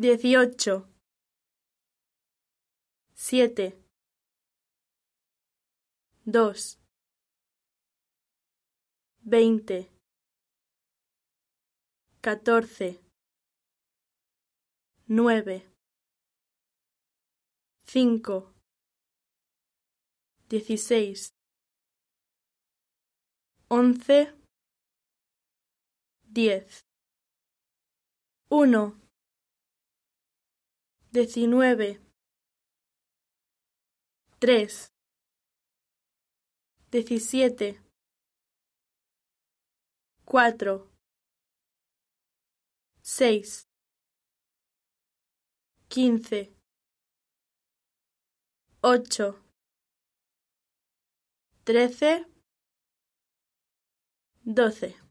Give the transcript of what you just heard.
dieciocho, siete, dos, veinte, catorce, nueve, cinco, dieciséis, once, diez, uno, diecinueve, tres, diecisiete, cuatro, seis, quince, ocho, trece, doce.